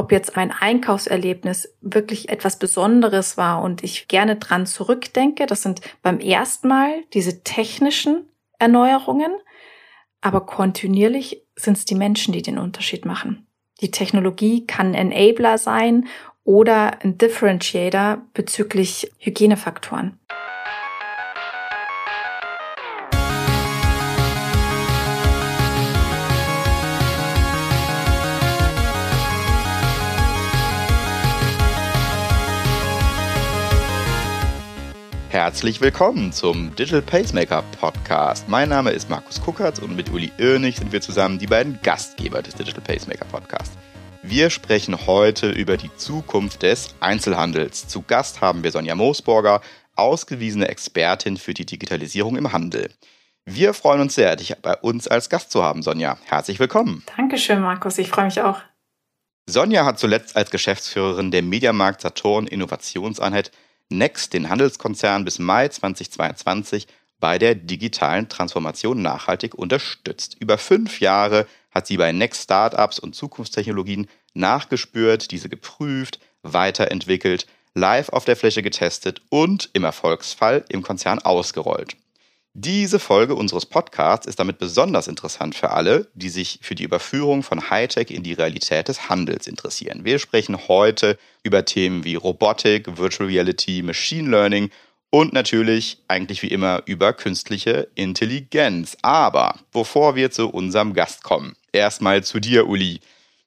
ob jetzt ein Einkaufserlebnis wirklich etwas Besonderes war und ich gerne dran zurückdenke. Das sind beim ersten Mal diese technischen Erneuerungen, aber kontinuierlich sind es die Menschen, die den Unterschied machen. Die Technologie kann Enabler sein oder ein Differentiator bezüglich Hygienefaktoren. Herzlich willkommen zum Digital Pacemaker Podcast. Mein Name ist Markus Kuckertz und mit Uli Irnig sind wir zusammen die beiden Gastgeber des Digital Pacemaker Podcasts. Wir sprechen heute über die Zukunft des Einzelhandels. Zu Gast haben wir Sonja Moosborger, ausgewiesene Expertin für die Digitalisierung im Handel. Wir freuen uns sehr, dich bei uns als Gast zu haben, Sonja. Herzlich willkommen. Dankeschön, Markus. Ich freue mich auch. Sonja hat zuletzt als Geschäftsführerin der Mediamarkt Saturn Innovationseinheit Next den Handelskonzern bis Mai 2022 bei der digitalen Transformation nachhaltig unterstützt. Über fünf Jahre hat sie bei Next Startups und Zukunftstechnologien nachgespürt, diese geprüft, weiterentwickelt, live auf der Fläche getestet und im Erfolgsfall im Konzern ausgerollt. Diese Folge unseres Podcasts ist damit besonders interessant für alle, die sich für die Überführung von Hightech in die Realität des Handels interessieren. Wir sprechen heute über Themen wie Robotik, Virtual Reality, Machine Learning und natürlich eigentlich wie immer über künstliche Intelligenz. Aber bevor wir zu unserem Gast kommen, erstmal zu dir, Uli.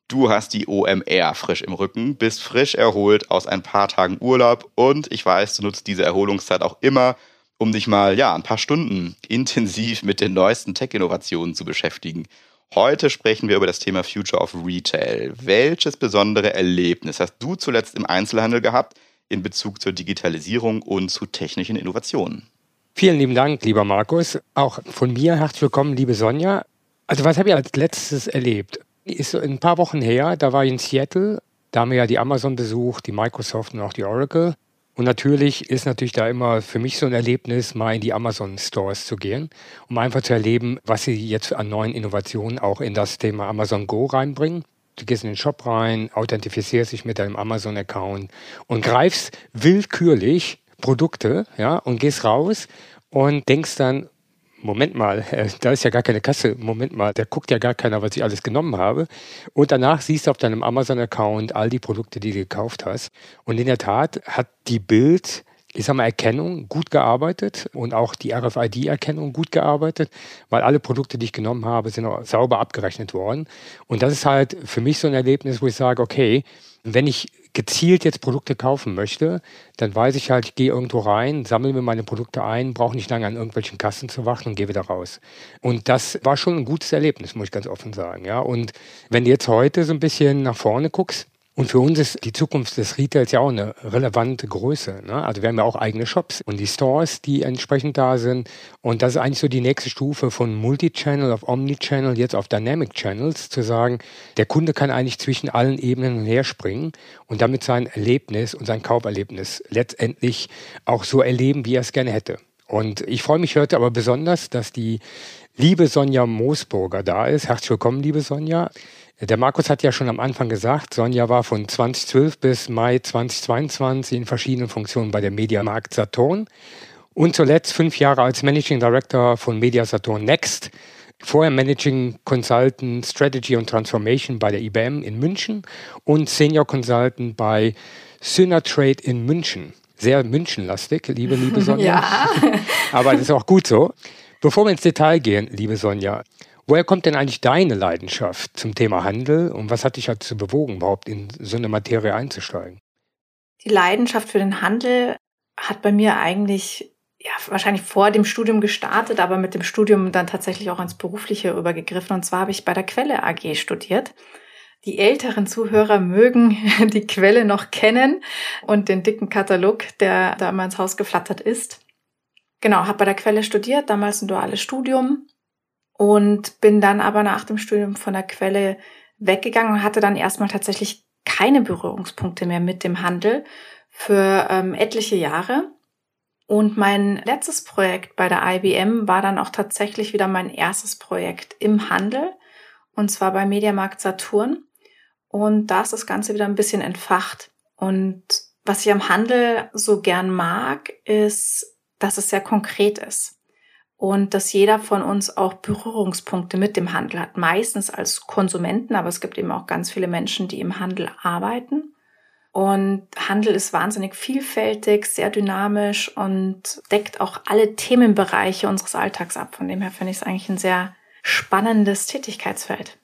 Du hast die OMR frisch im Rücken, bist frisch erholt aus ein paar Tagen Urlaub und ich weiß, du nutzt diese Erholungszeit auch immer, um dich mal ja ein paar Stunden intensiv mit den neuesten Tech-Innovationen zu beschäftigen. Heute sprechen wir über das Thema Future of Retail. Welches besondere Erlebnis hast du zuletzt im Einzelhandel gehabt in Bezug zur Digitalisierung und zu technischen Innovationen? Vielen lieben Dank, lieber Markus. Auch von mir herzlich willkommen, liebe Sonja. Also was habe ich als letztes erlebt? Ist ein paar Wochen her, da war ich in Seattle, da haben wir ja die Amazon besucht, die Microsoft und auch die Oracle. Und natürlich ist natürlich da immer für mich so ein Erlebnis, mal in die Amazon Stores zu gehen, um einfach zu erleben, was sie jetzt an neuen Innovationen auch in das Thema Amazon Go reinbringen. Du gehst in den Shop rein, authentifizierst dich mit deinem Amazon-Account und greifst willkürlich Produkte, ja, und gehst raus und denkst dann, Moment mal, äh, da ist ja gar keine Kasse. Moment mal, da guckt ja gar keiner, was ich alles genommen habe. Und danach siehst du auf deinem Amazon-Account all die Produkte, die du gekauft hast. Und in der Tat hat die Bild, ich sag mal, Erkennung gut gearbeitet und auch die RFID-Erkennung gut gearbeitet, weil alle Produkte, die ich genommen habe, sind auch sauber abgerechnet worden. Und das ist halt für mich so ein Erlebnis, wo ich sage, okay, wenn ich gezielt jetzt Produkte kaufen möchte, dann weiß ich halt, ich gehe irgendwo rein, sammle mir meine Produkte ein, brauche nicht lange an irgendwelchen Kassen zu warten und gehe wieder raus. Und das war schon ein gutes Erlebnis, muss ich ganz offen sagen. Ja, und wenn du jetzt heute so ein bisschen nach vorne guckst, und für uns ist die Zukunft des Retails ja auch eine relevante Größe. Ne? Also wir haben ja auch eigene Shops und die Stores, die entsprechend da sind. Und das ist eigentlich so die nächste Stufe von Multichannel auf Omnichannel, jetzt auf Dynamic Channels, zu sagen, der Kunde kann eigentlich zwischen allen Ebenen herspringen und damit sein Erlebnis und sein Kauferlebnis letztendlich auch so erleben, wie er es gerne hätte. Und ich freue mich heute aber besonders, dass die liebe Sonja Moosburger da ist. Herzlich willkommen, liebe Sonja. Der Markus hat ja schon am Anfang gesagt, Sonja war von 2012 bis Mai 2022 in verschiedenen Funktionen bei der Mediamarkt Saturn und zuletzt fünf Jahre als Managing Director von Media Saturn Next. Vorher Managing Consultant Strategy und Transformation bei der IBM in München und Senior Consultant bei Synatrade in München. Sehr Münchenlastig, liebe, liebe Sonja. ja. Aber das ist auch gut so. Bevor wir ins Detail gehen, liebe Sonja, Woher kommt denn eigentlich deine Leidenschaft zum Thema Handel und was hat dich dazu bewogen, überhaupt in so eine Materie einzusteigen? Die Leidenschaft für den Handel hat bei mir eigentlich ja, wahrscheinlich vor dem Studium gestartet, aber mit dem Studium dann tatsächlich auch ins Berufliche übergegriffen. Und zwar habe ich bei der Quelle AG studiert. Die älteren Zuhörer mögen die Quelle noch kennen und den dicken Katalog, der da immer ins Haus geflattert ist. Genau, habe bei der Quelle studiert, damals ein duales Studium und bin dann aber nach dem Studium von der Quelle weggegangen und hatte dann erstmal tatsächlich keine Berührungspunkte mehr mit dem Handel für ähm, etliche Jahre. Und mein letztes Projekt bei der IBM war dann auch tatsächlich wieder mein erstes Projekt im Handel und zwar bei Mediamarkt Saturn. und da ist das Ganze wieder ein bisschen entfacht. Und was ich am Handel so gern mag, ist, dass es sehr konkret ist und dass jeder von uns auch Berührungspunkte mit dem Handel hat. Meistens als Konsumenten, aber es gibt eben auch ganz viele Menschen, die im Handel arbeiten. Und Handel ist wahnsinnig vielfältig, sehr dynamisch und deckt auch alle Themenbereiche unseres Alltags ab. Von dem her finde ich es eigentlich ein sehr spannendes Tätigkeitsfeld.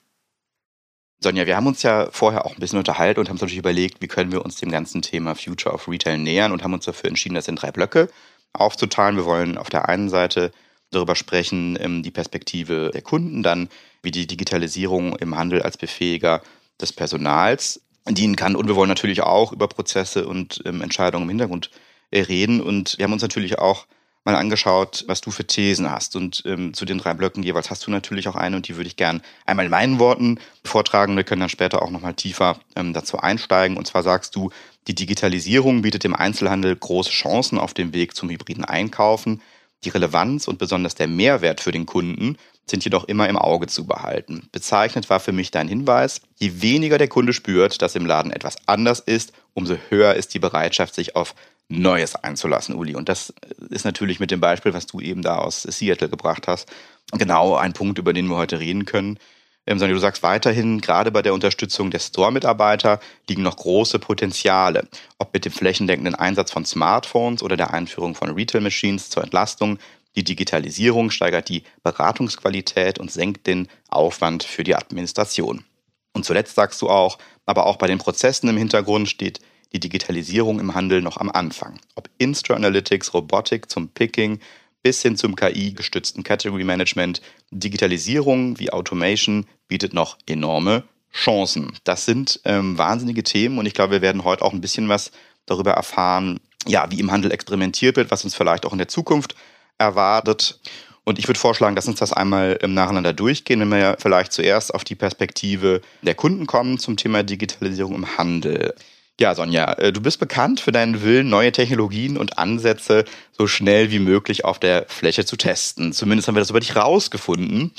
Sonja, wir haben uns ja vorher auch ein bisschen unterhalten und haben uns natürlich überlegt, wie können wir uns dem ganzen Thema Future of Retail nähern und haben uns dafür entschieden, das in drei Blöcke aufzuteilen. Wir wollen auf der einen Seite darüber sprechen, ähm, die Perspektive der Kunden, dann wie die Digitalisierung im Handel als Befähiger des Personals dienen kann. Und wir wollen natürlich auch über Prozesse und ähm, Entscheidungen im Hintergrund äh, reden. Und wir haben uns natürlich auch mal angeschaut, was du für Thesen hast. Und ähm, zu den drei Blöcken jeweils hast du natürlich auch eine und die würde ich gern einmal in meinen Worten vortragen. Wir können dann später auch nochmal tiefer ähm, dazu einsteigen. Und zwar sagst du, die Digitalisierung bietet dem Einzelhandel große Chancen auf dem Weg zum hybriden Einkaufen. Die Relevanz und besonders der Mehrwert für den Kunden sind jedoch immer im Auge zu behalten. Bezeichnet war für mich dein Hinweis, je weniger der Kunde spürt, dass im Laden etwas anders ist, umso höher ist die Bereitschaft, sich auf Neues einzulassen, Uli. Und das ist natürlich mit dem Beispiel, was du eben da aus Seattle gebracht hast, genau ein Punkt, über den wir heute reden können. Ähm, sondern du sagst weiterhin, gerade bei der Unterstützung der Store-Mitarbeiter liegen noch große Potenziale. Ob mit dem flächendeckenden Einsatz von Smartphones oder der Einführung von Retail-Machines zur Entlastung. Die Digitalisierung steigert die Beratungsqualität und senkt den Aufwand für die Administration. Und zuletzt sagst du auch, aber auch bei den Prozessen im Hintergrund steht die Digitalisierung im Handel noch am Anfang. Ob Insta Analytics, Robotik zum Picking bis hin zum KI-gestützten Category Management, Digitalisierung wie Automation bietet noch enorme Chancen. Das sind ähm, wahnsinnige Themen und ich glaube, wir werden heute auch ein bisschen was darüber erfahren, ja, wie im Handel experimentiert wird, was uns vielleicht auch in der Zukunft erwartet. Und ich würde vorschlagen, dass uns das einmal ähm, nacheinander durchgehen, wenn wir vielleicht zuerst auf die Perspektive der Kunden kommen zum Thema Digitalisierung im Handel. Ja, Sonja, äh, du bist bekannt für deinen Willen, neue Technologien und Ansätze so schnell wie möglich auf der Fläche zu testen. Zumindest haben wir das über dich rausgefunden.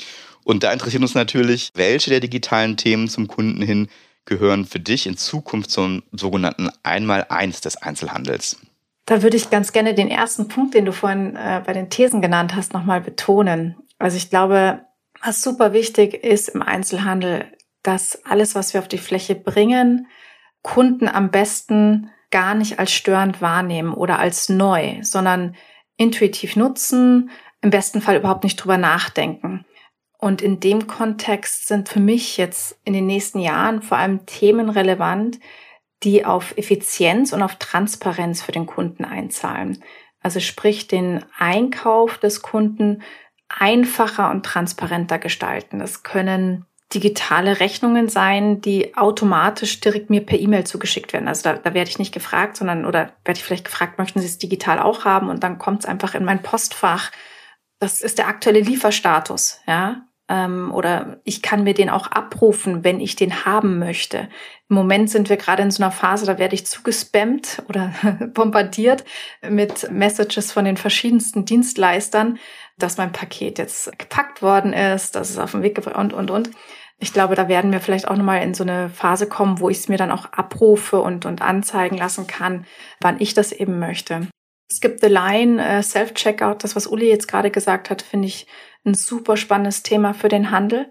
Und da interessiert uns natürlich, welche der digitalen Themen zum Kunden hin gehören für dich in Zukunft zum sogenannten Einmal-Eins des Einzelhandels. Da würde ich ganz gerne den ersten Punkt, den du vorhin äh, bei den Thesen genannt hast, nochmal betonen. Also ich glaube, was super wichtig ist im Einzelhandel, dass alles, was wir auf die Fläche bringen, Kunden am besten gar nicht als störend wahrnehmen oder als neu, sondern intuitiv nutzen, im besten Fall überhaupt nicht drüber nachdenken. Und in dem Kontext sind für mich jetzt in den nächsten Jahren vor allem Themen relevant, die auf Effizienz und auf Transparenz für den Kunden einzahlen. Also sprich den Einkauf des Kunden einfacher und transparenter gestalten. Das können digitale Rechnungen sein, die automatisch direkt mir per E-Mail zugeschickt werden. Also da, da werde ich nicht gefragt, sondern oder werde ich vielleicht gefragt, möchten Sie es digital auch haben? Und dann kommt es einfach in mein Postfach. Das ist der aktuelle Lieferstatus, ja. Ähm, oder ich kann mir den auch abrufen, wenn ich den haben möchte. Im Moment sind wir gerade in so einer Phase, da werde ich zugespammt oder bombardiert mit Messages von den verschiedensten Dienstleistern, dass mein Paket jetzt gepackt worden ist, dass es auf dem Weg und und und ich glaube, da werden wir vielleicht auch nochmal in so eine Phase kommen, wo ich es mir dann auch abrufe und, und anzeigen lassen kann, wann ich das eben möchte. Es gibt The Line, äh, Self-Checkout, das, was Uli jetzt gerade gesagt hat, finde ich ein super spannendes Thema für den Handel.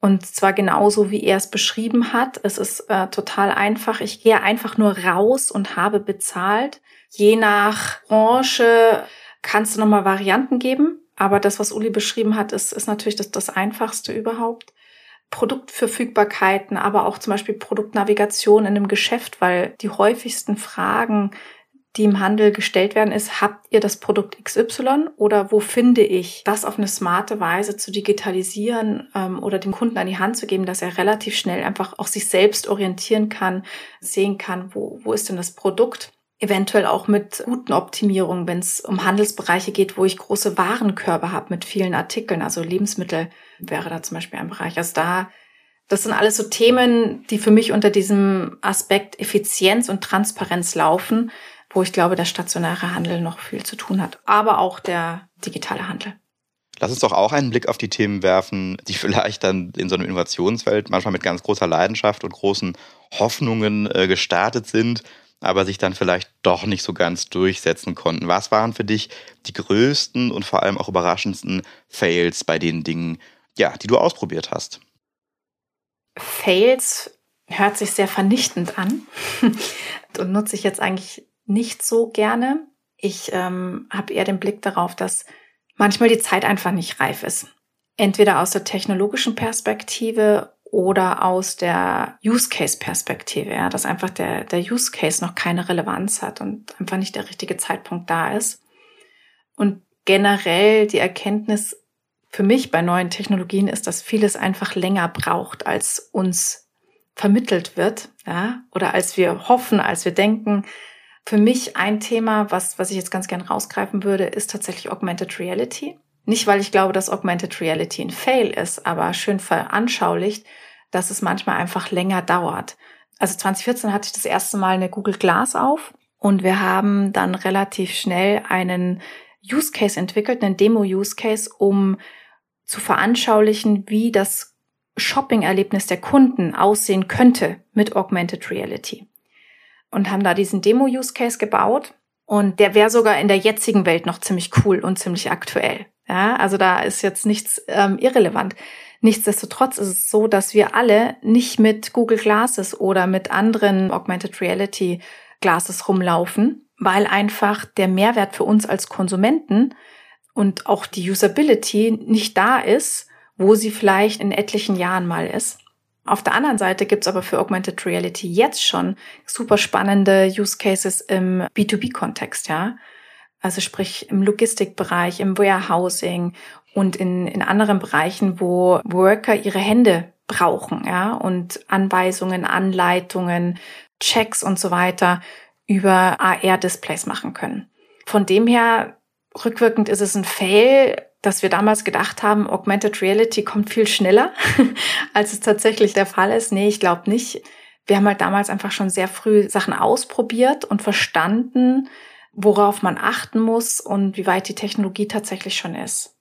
Und zwar genauso, wie er es beschrieben hat. Es ist äh, total einfach. Ich gehe einfach nur raus und habe bezahlt. Je nach Branche kannst du nochmal Varianten geben. Aber das, was Uli beschrieben hat, ist, ist natürlich das, das Einfachste überhaupt. Produktverfügbarkeiten, aber auch zum Beispiel Produktnavigation in einem Geschäft, weil die häufigsten Fragen, die im Handel gestellt werden, ist, habt ihr das Produkt XY oder wo finde ich das auf eine smarte Weise zu digitalisieren ähm, oder dem Kunden an die Hand zu geben, dass er relativ schnell einfach auch sich selbst orientieren kann, sehen kann, wo, wo ist denn das Produkt eventuell auch mit guten Optimierungen, wenn es um Handelsbereiche geht, wo ich große Warenkörbe habe mit vielen Artikeln, also Lebensmittel wäre da zum Beispiel ein Bereich. Also da, das sind alles so Themen, die für mich unter diesem Aspekt Effizienz und Transparenz laufen, wo ich glaube, der stationäre Handel noch viel zu tun hat, aber auch der digitale Handel. Lass uns doch auch einen Blick auf die Themen werfen, die vielleicht dann in so einem Innovationsfeld manchmal mit ganz großer Leidenschaft und großen Hoffnungen äh, gestartet sind, aber sich dann vielleicht doch nicht so ganz durchsetzen konnten. Was waren für dich die größten und vor allem auch überraschendsten Fails bei den Dingen, ja, die du ausprobiert hast? Fails hört sich sehr vernichtend an und nutze ich jetzt eigentlich nicht so gerne. Ich ähm, habe eher den Blick darauf, dass manchmal die Zeit einfach nicht reif ist. Entweder aus der technologischen Perspektive oder aus der Use Case Perspektive, ja, dass einfach der, der Use Case noch keine Relevanz hat und einfach nicht der richtige Zeitpunkt da ist. Und generell die Erkenntnis für mich bei neuen Technologien ist, dass vieles einfach länger braucht, als uns vermittelt wird, ja, oder als wir hoffen, als wir denken. Für mich ein Thema, was, was ich jetzt ganz gern rausgreifen würde, ist tatsächlich Augmented Reality. Nicht, weil ich glaube, dass Augmented Reality ein Fail ist, aber schön veranschaulicht, dass es manchmal einfach länger dauert. Also 2014 hatte ich das erste Mal eine Google Glass auf und wir haben dann relativ schnell einen Use Case entwickelt, einen Demo Use Case, um zu veranschaulichen, wie das Shopping-Erlebnis der Kunden aussehen könnte mit Augmented Reality. Und haben da diesen Demo-Use-Case gebaut. Und der wäre sogar in der jetzigen Welt noch ziemlich cool und ziemlich aktuell. Ja, also da ist jetzt nichts ähm, irrelevant. Nichtsdestotrotz ist es so, dass wir alle nicht mit Google Glasses oder mit anderen Augmented Reality Glasses rumlaufen, weil einfach der Mehrwert für uns als Konsumenten und auch die Usability nicht da ist, wo sie vielleicht in etlichen Jahren mal ist. Auf der anderen Seite gibt's aber für Augmented Reality jetzt schon super spannende Use Cases im B2B-Kontext, ja. Also sprich im Logistikbereich, im Warehousing und in, in anderen Bereichen, wo Worker ihre Hände brauchen, ja, und Anweisungen, Anleitungen, Checks und so weiter über AR-Displays machen können. Von dem her rückwirkend ist es ein Fail, dass wir damals gedacht haben, Augmented Reality kommt viel schneller, als es tatsächlich der Fall ist. Nee, ich glaube nicht. Wir haben halt damals einfach schon sehr früh Sachen ausprobiert und verstanden, worauf man achten muss und wie weit die Technologie tatsächlich schon ist.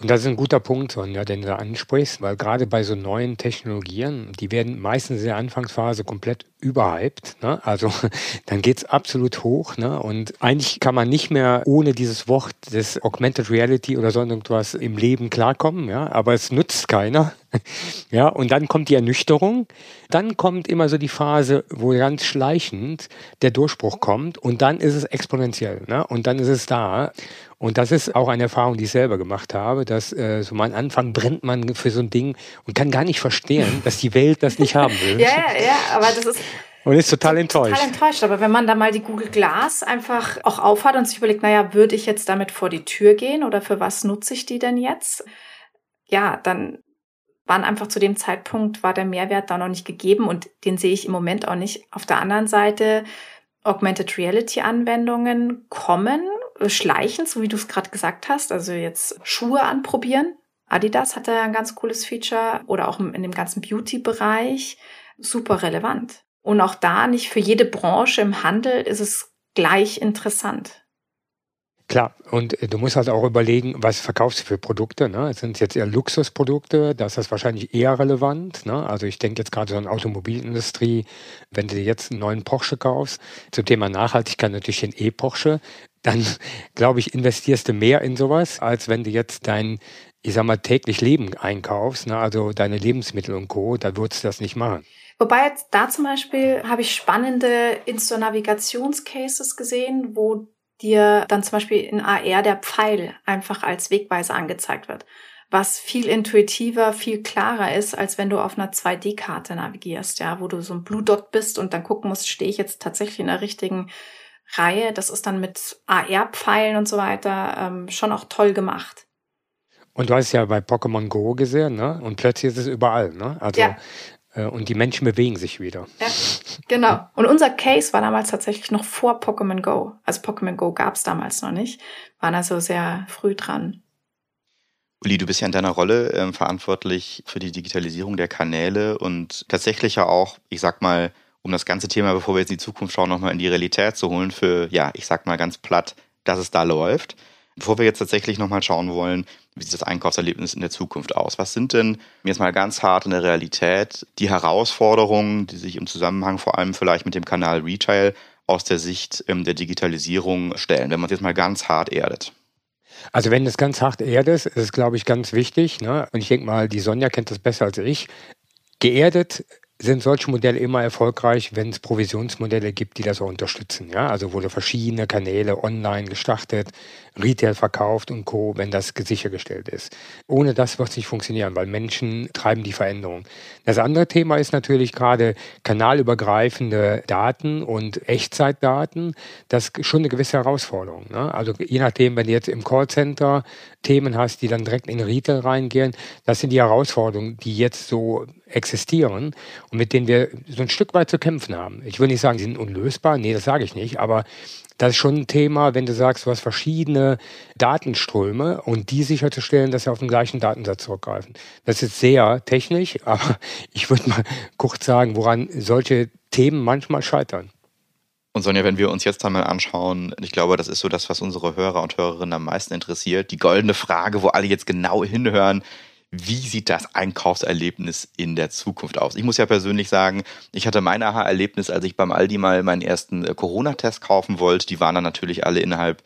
Und das ist ein guter Punkt, Sonja, den du ansprichst, weil gerade bei so neuen Technologien, die werden meistens in der Anfangsphase komplett überhyped. Ne? Also dann geht's absolut hoch. Ne? Und eigentlich kann man nicht mehr ohne dieses Wort des Augmented Reality oder so irgendwas im Leben klarkommen. Ja? Aber es nutzt keiner. ja, und dann kommt die Ernüchterung. Dann kommt immer so die Phase, wo ganz schleichend der Durchbruch kommt. Und dann ist es exponentiell. Ne? Und dann ist es da. Und das ist auch eine Erfahrung, die ich selber gemacht habe, dass äh, so am Anfang brennt man für so ein Ding und kann gar nicht verstehen, dass die Welt das nicht haben will. ja, ja, ja, aber das ist. Und ist total enttäuscht. Total enttäuscht. Aber wenn man da mal die Google Glass einfach auch aufhat und sich überlegt, naja, würde ich jetzt damit vor die Tür gehen oder für was nutze ich die denn jetzt? Ja, dann waren einfach zu dem Zeitpunkt, war der Mehrwert da noch nicht gegeben und den sehe ich im Moment auch nicht. Auf der anderen Seite, Augmented Reality Anwendungen kommen schleichend, so wie du es gerade gesagt hast, also jetzt Schuhe anprobieren. Adidas hat da ein ganz cooles Feature oder auch in dem ganzen Beauty-Bereich super relevant. Und auch da nicht für jede Branche im Handel ist es gleich interessant. Klar, und äh, du musst halt auch überlegen, was verkaufst du für Produkte. Ne? Sind jetzt eher Luxusprodukte, da ist das wahrscheinlich eher relevant. Ne? Also ich denke jetzt gerade so an Automobilindustrie, wenn du jetzt einen neuen Porsche kaufst, zum Thema Nachhaltigkeit natürlich den E-Porsche, dann glaube ich, investierst du mehr in sowas, als wenn du jetzt dein, ich sag mal, täglich Leben einkaufst, ne? also deine Lebensmittel und Co., da würdest du das nicht machen. Wobei jetzt da zum Beispiel habe ich spannende Insta-Navigationscases gesehen, wo dir dann zum Beispiel in AR der Pfeil einfach als Wegweiser angezeigt wird. Was viel intuitiver, viel klarer ist, als wenn du auf einer 2D-Karte navigierst, ja, wo du so ein Blue Dot bist und dann gucken musst, stehe ich jetzt tatsächlich in der richtigen Reihe. Das ist dann mit AR-Pfeilen und so weiter ähm, schon auch toll gemacht. Und du hast ja bei Pokémon Go gesehen, ne? Und plötzlich ist es überall, ne? Also ja. Äh, und die Menschen bewegen sich wieder. Ja, genau. Und unser Case war damals tatsächlich noch vor Pokémon Go. Also Pokémon Go gab es damals noch nicht. Waren also sehr früh dran. Uli, du bist ja in deiner Rolle äh, verantwortlich für die Digitalisierung der Kanäle und tatsächlich ja auch, ich sag mal, um das ganze Thema, bevor wir jetzt in die Zukunft schauen, nochmal in die Realität zu holen, für, ja, ich sag mal ganz platt, dass es da läuft. Bevor wir jetzt tatsächlich nochmal schauen wollen, wie sieht das Einkaufserlebnis in der Zukunft aus? Was sind denn jetzt mal ganz hart in der Realität die Herausforderungen, die sich im Zusammenhang vor allem vielleicht mit dem Kanal Retail aus der Sicht ähm, der Digitalisierung stellen, wenn man es jetzt mal ganz hart erdet? Also wenn es ganz hart erdet, ist es, glaube ich, ganz wichtig. Ne? Und ich denke mal, die Sonja kennt das besser als ich. Geerdet sind solche Modelle immer erfolgreich, wenn es Provisionsmodelle gibt, die das auch unterstützen. Ja? Also wurde verschiedene Kanäle online gestartet, Retail verkauft und Co., wenn das sichergestellt ist. Ohne das wird es nicht funktionieren, weil Menschen treiben die Veränderung. Das andere Thema ist natürlich gerade kanalübergreifende Daten und Echtzeitdaten. Das ist schon eine gewisse Herausforderung. Ne? Also je nachdem, wenn du jetzt im Callcenter Themen hast, die dann direkt in Retail reingehen, das sind die Herausforderungen, die jetzt so existieren und mit denen wir so ein Stück weit zu kämpfen haben. Ich will nicht sagen, sie sind unlösbar, nee, das sage ich nicht, aber das ist schon ein Thema, wenn du sagst, du hast verschiedene Datenströme und die sicherzustellen, dass sie auf den gleichen Datensatz zurückgreifen. Das ist sehr technisch, aber ich würde mal kurz sagen, woran solche Themen manchmal scheitern. Und Sonja, wenn wir uns jetzt einmal anschauen, ich glaube, das ist so das, was unsere Hörer und Hörerinnen am meisten interessiert, die goldene Frage, wo alle jetzt genau hinhören, wie sieht das Einkaufserlebnis in der Zukunft aus? Ich muss ja persönlich sagen, ich hatte mein Aha-Erlebnis, als ich beim Aldi mal meinen ersten äh, Corona-Test kaufen wollte. Die waren dann natürlich alle innerhalb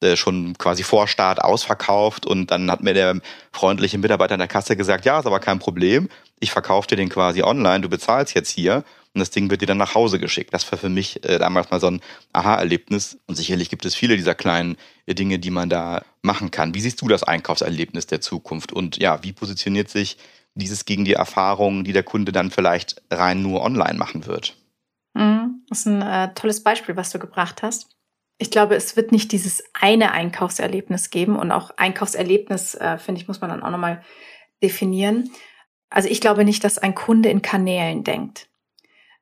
äh, schon quasi vor Start ausverkauft und dann hat mir der freundliche Mitarbeiter in der Kasse gesagt, ja, ist aber kein Problem, ich verkaufe dir den quasi online, du bezahlst jetzt hier und das Ding wird dir dann nach Hause geschickt. Das war für mich äh, damals mal so ein Aha-Erlebnis und sicherlich gibt es viele dieser kleinen äh, Dinge, die man da machen kann. Wie siehst du das Einkaufserlebnis der Zukunft und ja, wie positioniert sich dieses gegen die Erfahrungen, die der Kunde dann vielleicht rein nur online machen wird? Mhm, das ist ein äh, tolles Beispiel, was du gebracht hast. Ich glaube, es wird nicht dieses eine Einkaufserlebnis geben und auch Einkaufserlebnis, äh, finde ich, muss man dann auch nochmal definieren. Also ich glaube nicht, dass ein Kunde in Kanälen denkt.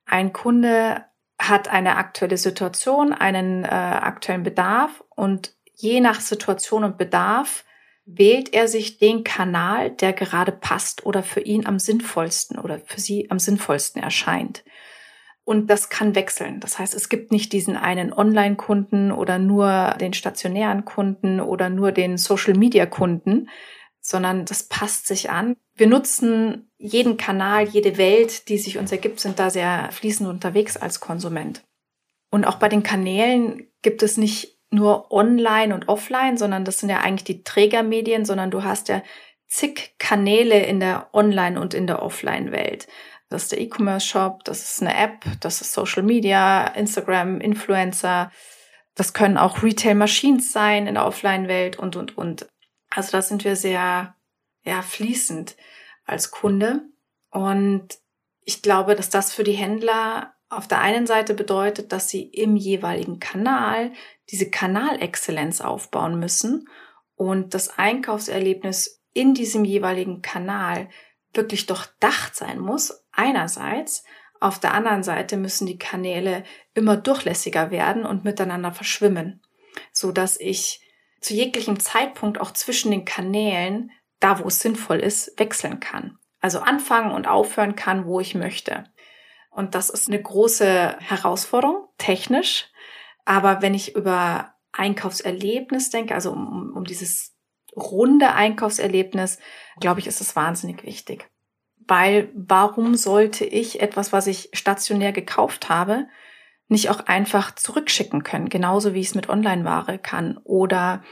Ein Kunde hat eine aktuelle Situation, einen äh, aktuellen Bedarf und je nach Situation und Bedarf wählt er sich den Kanal, der gerade passt oder für ihn am sinnvollsten oder für sie am sinnvollsten erscheint. Und das kann wechseln. Das heißt, es gibt nicht diesen einen Online-Kunden oder nur den stationären Kunden oder nur den Social-Media-Kunden, sondern das passt sich an. Wir nutzen jeden Kanal, jede Welt, die sich uns ergibt, sind da sehr fließend unterwegs als Konsument. Und auch bei den Kanälen gibt es nicht nur online und offline, sondern das sind ja eigentlich die Trägermedien, sondern du hast ja zig Kanäle in der Online- und in der Offline-Welt. Das ist der E-Commerce-Shop, das ist eine App, das ist Social Media, Instagram, Influencer. Das können auch Retail-Machines sein in der Offline-Welt und, und, und. Also da sind wir sehr, ja, fließend als Kunde. Und ich glaube, dass das für die Händler auf der einen Seite bedeutet, dass sie im jeweiligen Kanal diese Kanalexzellenz aufbauen müssen und das Einkaufserlebnis in diesem jeweiligen Kanal wirklich durchdacht sein muss, einerseits. Auf der anderen Seite müssen die Kanäle immer durchlässiger werden und miteinander verschwimmen, so dass ich zu jeglichem Zeitpunkt auch zwischen den Kanälen, da wo es sinnvoll ist, wechseln kann. Also anfangen und aufhören kann, wo ich möchte. Und das ist eine große Herausforderung, technisch. Aber wenn ich über Einkaufserlebnis denke, also um, um dieses runde Einkaufserlebnis, glaube ich, ist es wahnsinnig wichtig. Weil warum sollte ich etwas, was ich stationär gekauft habe, nicht auch einfach zurückschicken können, genauso wie ich es mit Online-Ware kann. Oder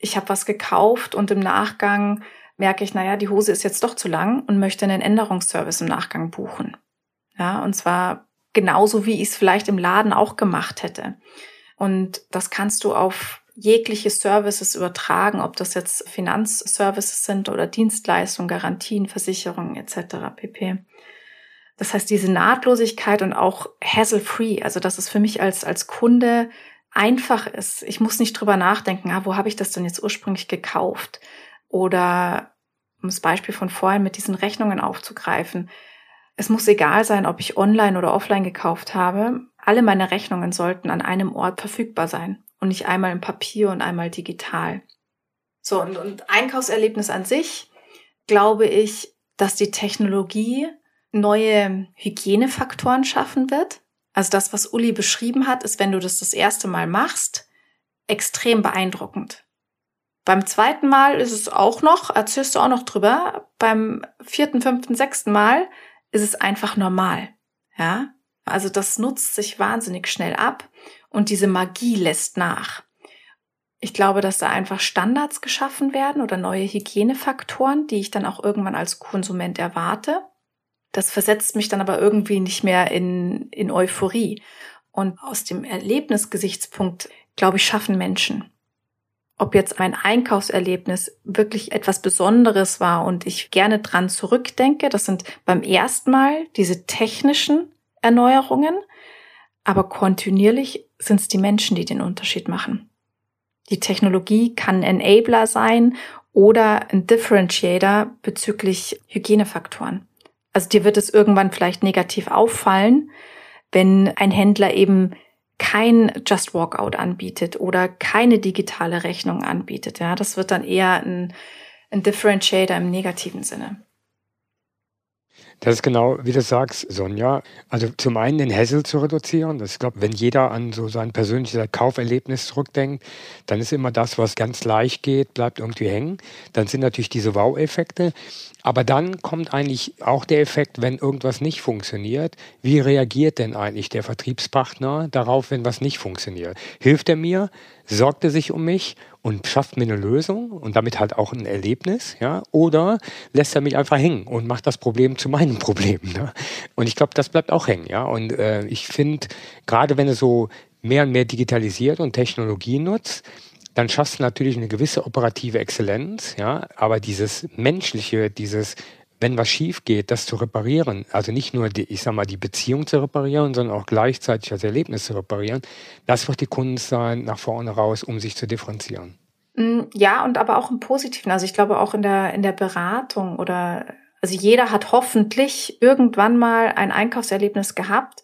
ich habe was gekauft und im Nachgang merke ich, naja, die Hose ist jetzt doch zu lang und möchte einen Änderungsservice im Nachgang buchen. Ja, und zwar genauso, wie ich es vielleicht im Laden auch gemacht hätte. Und das kannst du auf jegliche Services übertragen, ob das jetzt Finanzservices sind oder Dienstleistungen, Garantien, Versicherungen etc. pp. Das heißt, diese Nahtlosigkeit und auch hassle-free, also dass es für mich als, als Kunde einfach ist. Ich muss nicht drüber nachdenken, ah, wo habe ich das denn jetzt ursprünglich gekauft? Oder um das Beispiel von vorhin mit diesen Rechnungen aufzugreifen. Es muss egal sein, ob ich online oder offline gekauft habe. Alle meine Rechnungen sollten an einem Ort verfügbar sein und nicht einmal im Papier und einmal digital. So, und, und Einkaufserlebnis an sich, glaube ich, dass die Technologie neue Hygienefaktoren schaffen wird. Also das, was Uli beschrieben hat, ist, wenn du das das erste Mal machst, extrem beeindruckend. Beim zweiten Mal ist es auch noch, erzählst du auch noch drüber. Beim vierten, fünften, sechsten Mal ist es einfach normal. Ja, also das nutzt sich wahnsinnig schnell ab und diese Magie lässt nach. Ich glaube, dass da einfach Standards geschaffen werden oder neue Hygienefaktoren, die ich dann auch irgendwann als Konsument erwarte. Das versetzt mich dann aber irgendwie nicht mehr in, in Euphorie. Und aus dem Erlebnisgesichtspunkt, glaube ich, schaffen Menschen. Ob jetzt ein Einkaufserlebnis wirklich etwas Besonderes war und ich gerne dran zurückdenke, das sind beim ersten Mal diese technischen Erneuerungen, aber kontinuierlich sind es die Menschen, die den Unterschied machen. Die Technologie kann Enabler sein oder ein Differentiator bezüglich Hygienefaktoren. Also dir wird es irgendwann vielleicht negativ auffallen, wenn ein Händler eben kein Just Walkout anbietet oder keine digitale Rechnung anbietet. Ja, das wird dann eher ein, ein Differentiator im negativen Sinne. Das ist genau, wie du sagst, Sonja. Also zum einen den Hassel zu reduzieren. Das, glaube, wenn jeder an so sein persönliches Kauferlebnis zurückdenkt, dann ist immer das, was ganz leicht geht, bleibt irgendwie hängen. Dann sind natürlich diese Wow-Effekte. Aber dann kommt eigentlich auch der Effekt, wenn irgendwas nicht funktioniert. Wie reagiert denn eigentlich der Vertriebspartner darauf, wenn was nicht funktioniert? Hilft er mir? Sorgt er sich um mich und schafft mir eine Lösung und damit halt auch ein Erlebnis? Ja? Oder lässt er mich einfach hängen und macht das Problem zu meinem Problem? Ne? Und ich glaube, das bleibt auch hängen. Ja? Und äh, ich finde, gerade wenn es so mehr und mehr digitalisiert und Technologie nutzt, dann schaffst du natürlich eine gewisse operative Exzellenz, ja, aber dieses menschliche, dieses wenn was schief geht, das zu reparieren, also nicht nur die, ich sag mal, die Beziehung zu reparieren, sondern auch gleichzeitig das Erlebnis zu reparieren, das wird die Kunst sein, nach vorne raus, um sich zu differenzieren. Mm, ja, und aber auch im Positiven. Also ich glaube auch in der, in der Beratung oder, also jeder hat hoffentlich irgendwann mal ein Einkaufserlebnis gehabt,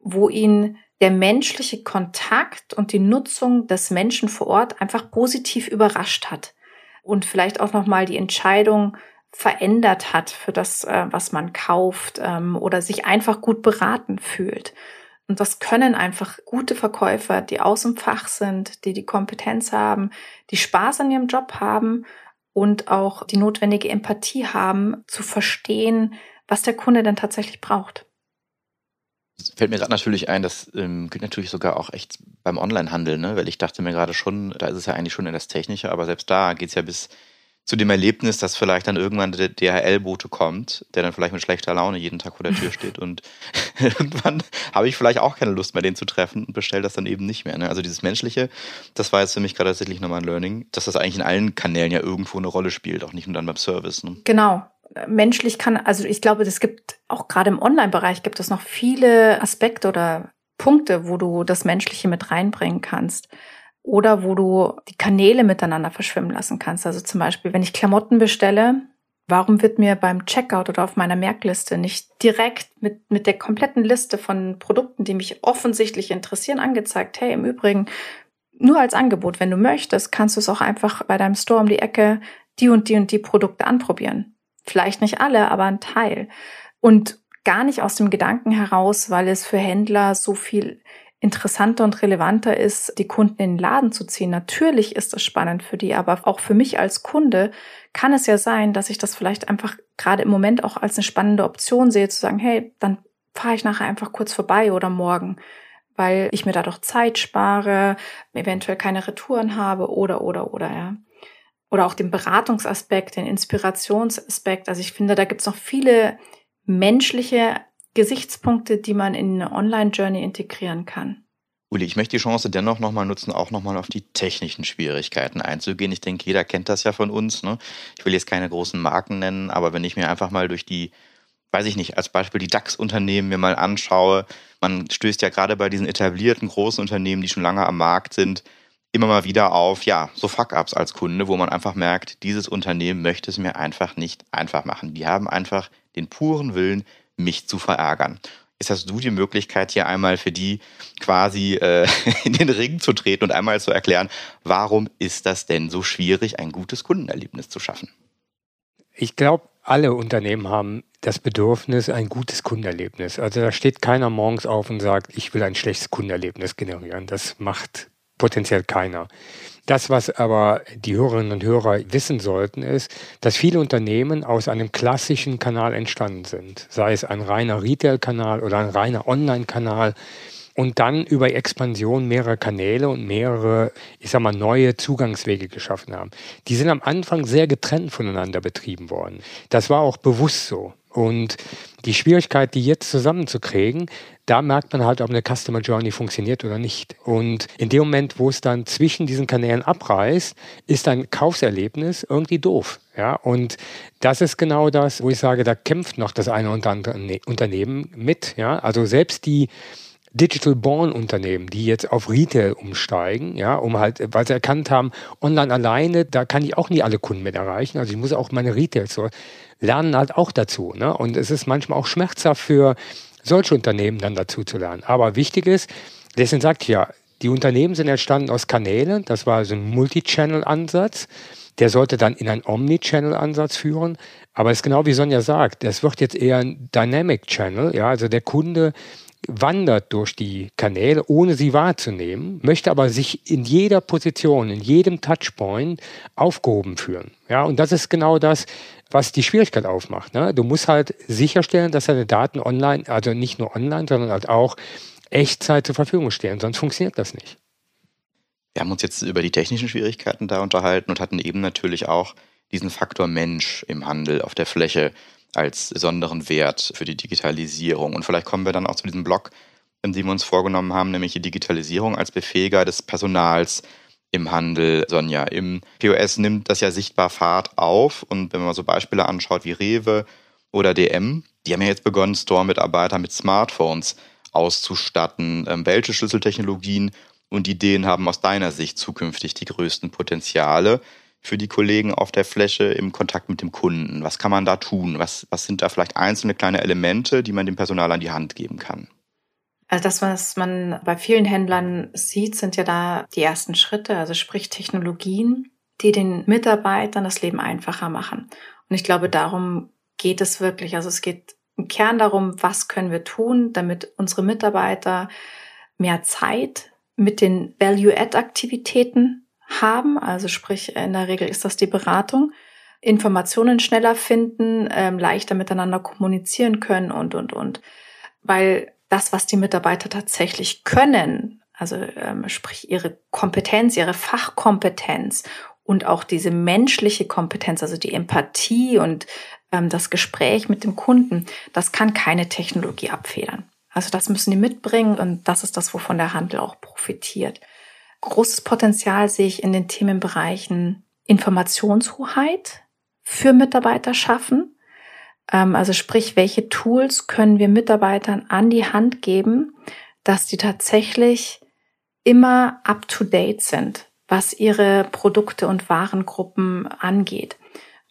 wo ihn der menschliche Kontakt und die Nutzung des Menschen vor Ort einfach positiv überrascht hat und vielleicht auch nochmal die Entscheidung verändert hat für das, äh, was man kauft ähm, oder sich einfach gut beraten fühlt. Und das können einfach gute Verkäufer, die aus dem Fach sind, die die Kompetenz haben, die Spaß an ihrem Job haben und auch die notwendige Empathie haben, zu verstehen, was der Kunde denn tatsächlich braucht fällt mir gerade natürlich ein, das ähm, gilt natürlich sogar auch echt beim Onlinehandel, ne? weil ich dachte mir gerade schon, da ist es ja eigentlich schon in das Technische, aber selbst da geht es ja bis zu dem Erlebnis, dass vielleicht dann irgendwann der DHL-Bote kommt, der dann vielleicht mit schlechter Laune jeden Tag vor der Tür steht und irgendwann habe ich vielleicht auch keine Lust mehr, den zu treffen und bestelle das dann eben nicht mehr. Ne? Also dieses Menschliche, das war jetzt für mich gerade tatsächlich nochmal ein Learning, dass das eigentlich in allen Kanälen ja irgendwo eine Rolle spielt, auch nicht nur dann beim Service. Ne? Genau, menschlich kann, also ich glaube, es gibt auch gerade im Online-Bereich gibt es noch viele Aspekte oder Punkte, wo du das Menschliche mit reinbringen kannst. Oder wo du die Kanäle miteinander verschwimmen lassen kannst. Also zum Beispiel, wenn ich Klamotten bestelle, warum wird mir beim Checkout oder auf meiner Merkliste nicht direkt mit, mit der kompletten Liste von Produkten, die mich offensichtlich interessieren, angezeigt, hey, im Übrigen, nur als Angebot, wenn du möchtest, kannst du es auch einfach bei deinem Store um die Ecke die und die und die Produkte anprobieren. Vielleicht nicht alle, aber ein Teil. Und gar nicht aus dem Gedanken heraus, weil es für Händler so viel interessanter und relevanter ist, die Kunden in den Laden zu ziehen. Natürlich ist das spannend für die, aber auch für mich als Kunde kann es ja sein, dass ich das vielleicht einfach gerade im Moment auch als eine spannende Option sehe, zu sagen, hey, dann fahre ich nachher einfach kurz vorbei oder morgen, weil ich mir dadurch Zeit spare, eventuell keine Retouren habe oder, oder, oder, ja oder auch den Beratungsaspekt, den Inspirationsaspekt. Also ich finde, da gibt es noch viele menschliche Gesichtspunkte, die man in eine Online-Journey integrieren kann. Uli, ich möchte die Chance dennoch nochmal nutzen, auch nochmal auf die technischen Schwierigkeiten einzugehen. Ich denke, jeder kennt das ja von uns. Ne? Ich will jetzt keine großen Marken nennen, aber wenn ich mir einfach mal durch die, weiß ich nicht, als Beispiel die DAX-Unternehmen mir mal anschaue, man stößt ja gerade bei diesen etablierten großen Unternehmen, die schon lange am Markt sind, immer mal wieder auf, ja, so Fuck-ups als Kunde, wo man einfach merkt, dieses Unternehmen möchte es mir einfach nicht einfach machen. Die haben einfach den puren Willen, mich zu verärgern. Jetzt hast du die Möglichkeit, hier einmal für die quasi äh, in den Ring zu treten und einmal zu erklären, warum ist das denn so schwierig, ein gutes Kundenerlebnis zu schaffen? Ich glaube, alle Unternehmen haben das Bedürfnis, ein gutes Kundenerlebnis. Also da steht keiner morgens auf und sagt, ich will ein schlechtes Kundenerlebnis generieren. Das macht potenziell keiner. Das, was aber die Hörerinnen und Hörer wissen sollten, ist, dass viele Unternehmen aus einem klassischen Kanal entstanden sind. Sei es ein reiner Retail-Kanal oder ein reiner Online-Kanal und dann über Expansion mehrere Kanäle und mehrere, ich sag mal, neue Zugangswege geschaffen haben. Die sind am Anfang sehr getrennt voneinander betrieben worden. Das war auch bewusst so. Und die Schwierigkeit, die jetzt zusammenzukriegen, da merkt man halt, ob eine Customer Journey funktioniert oder nicht. Und in dem Moment, wo es dann zwischen diesen Kanälen abreißt, ist ein Kaufserlebnis irgendwie doof. Ja, und das ist genau das, wo ich sage, da kämpft noch das eine oder andere Unternehmen mit. Ja, also selbst die Digital Born Unternehmen, die jetzt auf Retail umsteigen, ja, um halt, weil sie erkannt haben, online alleine, da kann ich auch nie alle Kunden mit erreichen. Also ich muss auch meine Retail so lernen halt auch dazu. Ne? Und es ist manchmal auch schmerzhaft für solche Unternehmen dann dazu zu lernen. Aber wichtig ist, deswegen sagt ja, die Unternehmen sind entstanden aus Kanälen. Das war so ein Multi-Channel-Ansatz. Der sollte dann in einen Omni-Channel-Ansatz führen. Aber es ist genau wie Sonja sagt, das wird jetzt eher ein Dynamic Channel. Ja, also der Kunde wandert durch die Kanäle, ohne sie wahrzunehmen, möchte aber sich in jeder Position, in jedem Touchpoint aufgehoben fühlen. Ja, und das ist genau das, was die Schwierigkeit aufmacht. Ne? Du musst halt sicherstellen, dass deine Daten online, also nicht nur online, sondern halt auch Echtzeit zur Verfügung stehen, sonst funktioniert das nicht. Wir haben uns jetzt über die technischen Schwierigkeiten da unterhalten und hatten eben natürlich auch diesen Faktor Mensch im Handel auf der Fläche als besonderen Wert für die Digitalisierung. Und vielleicht kommen wir dann auch zu diesem Block, den wir uns vorgenommen haben, nämlich die Digitalisierung als Befähiger des Personals im Handel. Sonja, im POS nimmt das ja sichtbar Fahrt auf. Und wenn man so Beispiele anschaut wie Rewe oder DM, die haben ja jetzt begonnen, Store-Mitarbeiter mit Smartphones auszustatten. Ähm, welche Schlüsseltechnologien und Ideen haben aus deiner Sicht zukünftig die größten Potenziale? Für die Kollegen auf der Fläche im Kontakt mit dem Kunden? Was kann man da tun? Was, was sind da vielleicht einzelne kleine Elemente, die man dem Personal an die Hand geben kann? Also das, was man bei vielen Händlern sieht, sind ja da die ersten Schritte, also sprich Technologien, die den Mitarbeitern das Leben einfacher machen. Und ich glaube, darum geht es wirklich. Also es geht im Kern darum, was können wir tun, damit unsere Mitarbeiter mehr Zeit mit den Value-Add-Aktivitäten haben. Also sprich, in der Regel ist das die Beratung. Informationen schneller finden, ähm, leichter miteinander kommunizieren können und, und, und. Weil das, was die Mitarbeiter tatsächlich können, also ähm, sprich ihre Kompetenz, ihre Fachkompetenz und auch diese menschliche Kompetenz, also die Empathie und ähm, das Gespräch mit dem Kunden, das kann keine Technologie abfedern. Also das müssen die mitbringen und das ist das, wovon der Handel auch profitiert. Großes Potenzial sehe ich in den Themenbereichen Informationshoheit für Mitarbeiter schaffen. Ähm, also sprich, welche Tools können wir Mitarbeitern an die Hand geben, dass die tatsächlich immer up-to-date sind, was ihre Produkte und Warengruppen angeht.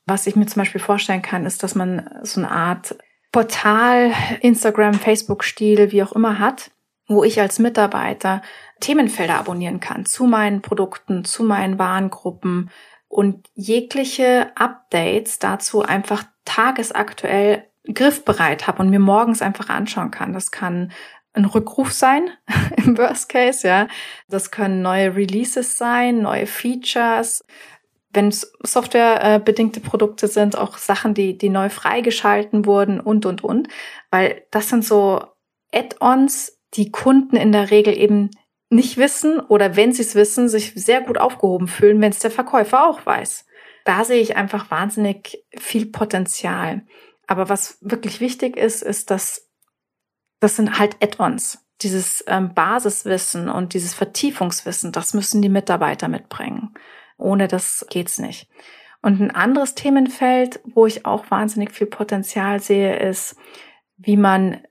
Was ich mir zum Beispiel vorstellen kann, ist, dass man so eine Art Portal, Instagram, Facebook-Stil, wie auch immer hat, wo ich als Mitarbeiter Themenfelder abonnieren kann zu meinen Produkten, zu meinen Warengruppen und jegliche Updates dazu einfach tagesaktuell griffbereit habe und mir morgens einfach anschauen kann. Das kann ein Rückruf sein im Worst Case, ja. Das können neue Releases sein, neue Features. Wenn es softwarebedingte Produkte sind, auch Sachen, die, die neu freigeschalten wurden und, und, und. Weil das sind so Add-ons, die Kunden in der Regel eben nicht wissen oder wenn sie es wissen, sich sehr gut aufgehoben fühlen, wenn es der Verkäufer auch weiß. Da sehe ich einfach wahnsinnig viel Potenzial. Aber was wirklich wichtig ist, ist, dass das sind halt Add-ons. Dieses ähm, Basiswissen und dieses Vertiefungswissen, das müssen die Mitarbeiter mitbringen. Ohne das geht's nicht. Und ein anderes Themenfeld, wo ich auch wahnsinnig viel Potenzial sehe, ist, wie man